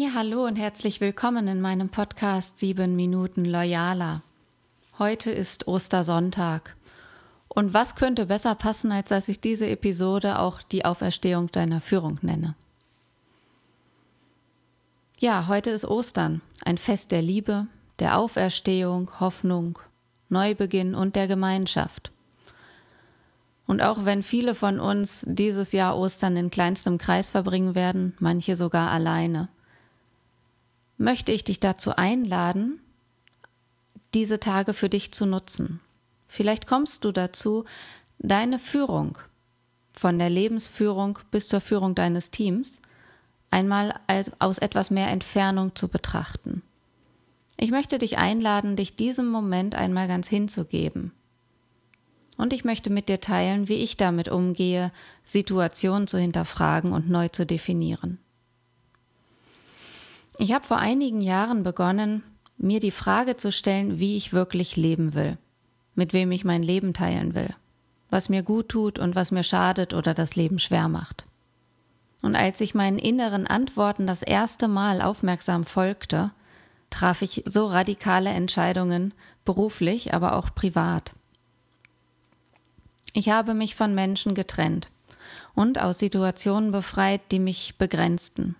Ja, hallo und herzlich willkommen in meinem Podcast 7 Minuten Loyaler. Heute ist Ostersonntag. Und was könnte besser passen, als dass ich diese Episode auch die Auferstehung deiner Führung nenne? Ja, heute ist Ostern, ein Fest der Liebe, der Auferstehung, Hoffnung, Neubeginn und der Gemeinschaft. Und auch wenn viele von uns dieses Jahr Ostern in kleinstem Kreis verbringen werden, manche sogar alleine, möchte ich dich dazu einladen, diese Tage für dich zu nutzen. Vielleicht kommst du dazu, deine Führung, von der Lebensführung bis zur Führung deines Teams, einmal aus etwas mehr Entfernung zu betrachten. Ich möchte dich einladen, dich diesem Moment einmal ganz hinzugeben und ich möchte mit dir teilen, wie ich damit umgehe, Situationen zu hinterfragen und neu zu definieren. Ich habe vor einigen Jahren begonnen, mir die Frage zu stellen, wie ich wirklich leben will, mit wem ich mein Leben teilen will, was mir gut tut und was mir schadet oder das Leben schwer macht. Und als ich meinen inneren Antworten das erste Mal aufmerksam folgte, traf ich so radikale Entscheidungen, beruflich, aber auch privat. Ich habe mich von Menschen getrennt und aus Situationen befreit, die mich begrenzten.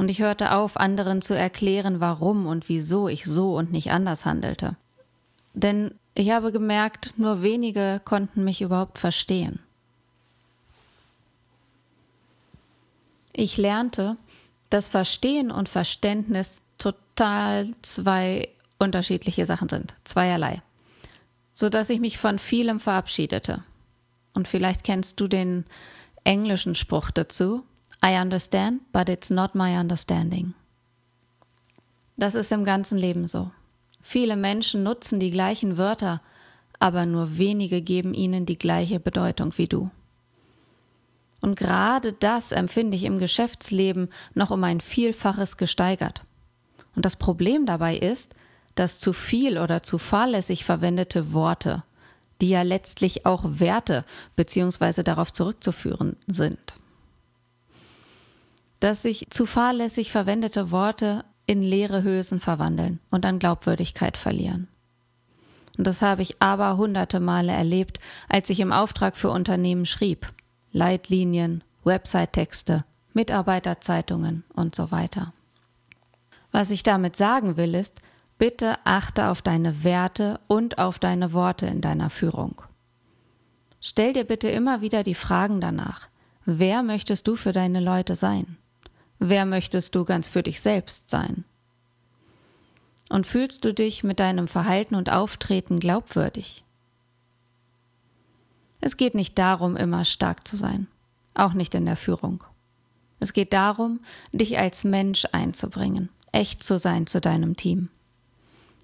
Und ich hörte auf, anderen zu erklären, warum und wieso ich so und nicht anders handelte. Denn ich habe gemerkt, nur wenige konnten mich überhaupt verstehen. Ich lernte, dass Verstehen und Verständnis total zwei unterschiedliche Sachen sind, zweierlei so dass ich mich von vielem verabschiedete. Und vielleicht kennst du den englischen Spruch dazu. I understand, but it's not my understanding. Das ist im ganzen Leben so. Viele Menschen nutzen die gleichen Wörter, aber nur wenige geben ihnen die gleiche Bedeutung wie du. Und gerade das empfinde ich im Geschäftsleben noch um ein Vielfaches gesteigert. Und das Problem dabei ist, dass zu viel oder zu fahrlässig verwendete Worte, die ja letztlich auch Werte beziehungsweise darauf zurückzuführen sind, dass sich zu fahrlässig verwendete Worte in leere Hülsen verwandeln und an Glaubwürdigkeit verlieren. Und das habe ich aber hunderte Male erlebt, als ich im Auftrag für Unternehmen schrieb. Leitlinien, Website-Texte, Mitarbeiterzeitungen und so weiter. Was ich damit sagen will, ist, Bitte achte auf deine Werte und auf deine Worte in deiner Führung. Stell dir bitte immer wieder die Fragen danach. Wer möchtest du für deine Leute sein? Wer möchtest du ganz für dich selbst sein? Und fühlst du dich mit deinem Verhalten und Auftreten glaubwürdig? Es geht nicht darum, immer stark zu sein, auch nicht in der Führung. Es geht darum, dich als Mensch einzubringen, echt zu sein zu deinem Team.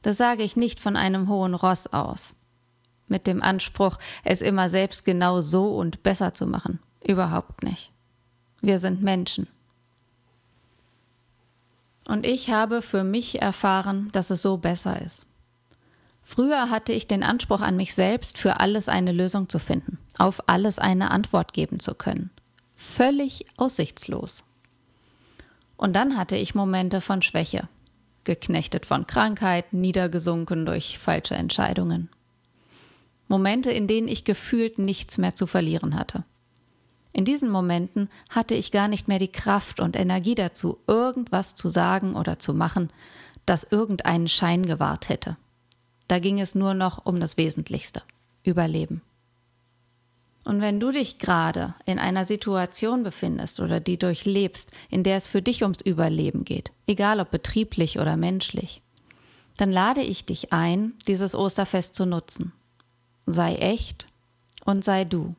Das sage ich nicht von einem hohen Ross aus. Mit dem Anspruch, es immer selbst genau so und besser zu machen. Überhaupt nicht. Wir sind Menschen. Und ich habe für mich erfahren, dass es so besser ist. Früher hatte ich den Anspruch an mich selbst, für alles eine Lösung zu finden, auf alles eine Antwort geben zu können. Völlig aussichtslos. Und dann hatte ich Momente von Schwäche, geknechtet von Krankheit, niedergesunken durch falsche Entscheidungen. Momente, in denen ich gefühlt nichts mehr zu verlieren hatte. In diesen Momenten hatte ich gar nicht mehr die Kraft und Energie dazu, irgendwas zu sagen oder zu machen, das irgendeinen Schein gewahrt hätte. Da ging es nur noch um das Wesentlichste Überleben. Und wenn du dich gerade in einer Situation befindest oder die durchlebst, in der es für dich ums Überleben geht, egal ob betrieblich oder menschlich, dann lade ich dich ein, dieses Osterfest zu nutzen. Sei echt und sei du.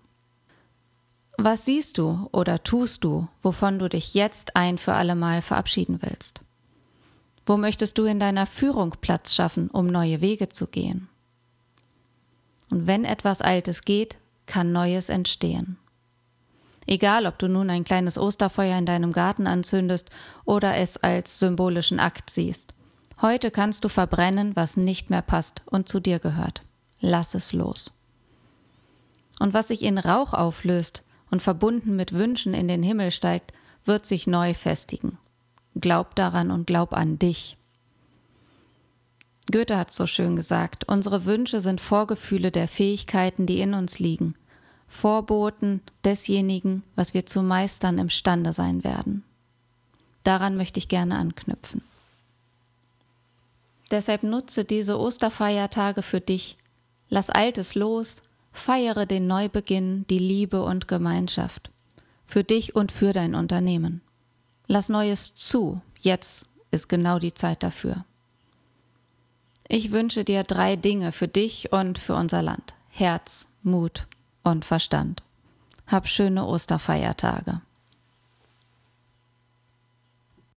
Was siehst du oder tust du, wovon du dich jetzt ein für allemal verabschieden willst? Wo möchtest du in deiner Führung Platz schaffen, um neue Wege zu gehen? Und wenn etwas Altes geht, kann Neues entstehen. Egal, ob du nun ein kleines Osterfeuer in deinem Garten anzündest oder es als symbolischen Akt siehst. Heute kannst du verbrennen, was nicht mehr passt und zu dir gehört. Lass es los. Und was sich in Rauch auflöst und verbunden mit Wünschen in den Himmel steigt, wird sich neu festigen. glaub daran und glaub an dich. Goethe hat so schön gesagt, unsere Wünsche sind Vorgefühle der Fähigkeiten, die in uns liegen, Vorboten desjenigen, was wir zu meistern imstande sein werden. Daran möchte ich gerne anknüpfen. Deshalb nutze diese Osterfeiertage für dich, lass Altes los, feiere den Neubeginn, die Liebe und Gemeinschaft, für dich und für dein Unternehmen. Lass Neues zu, jetzt ist genau die Zeit dafür. Ich wünsche dir drei Dinge für dich und für unser Land. Herz, Mut und Verstand. Hab schöne Osterfeiertage.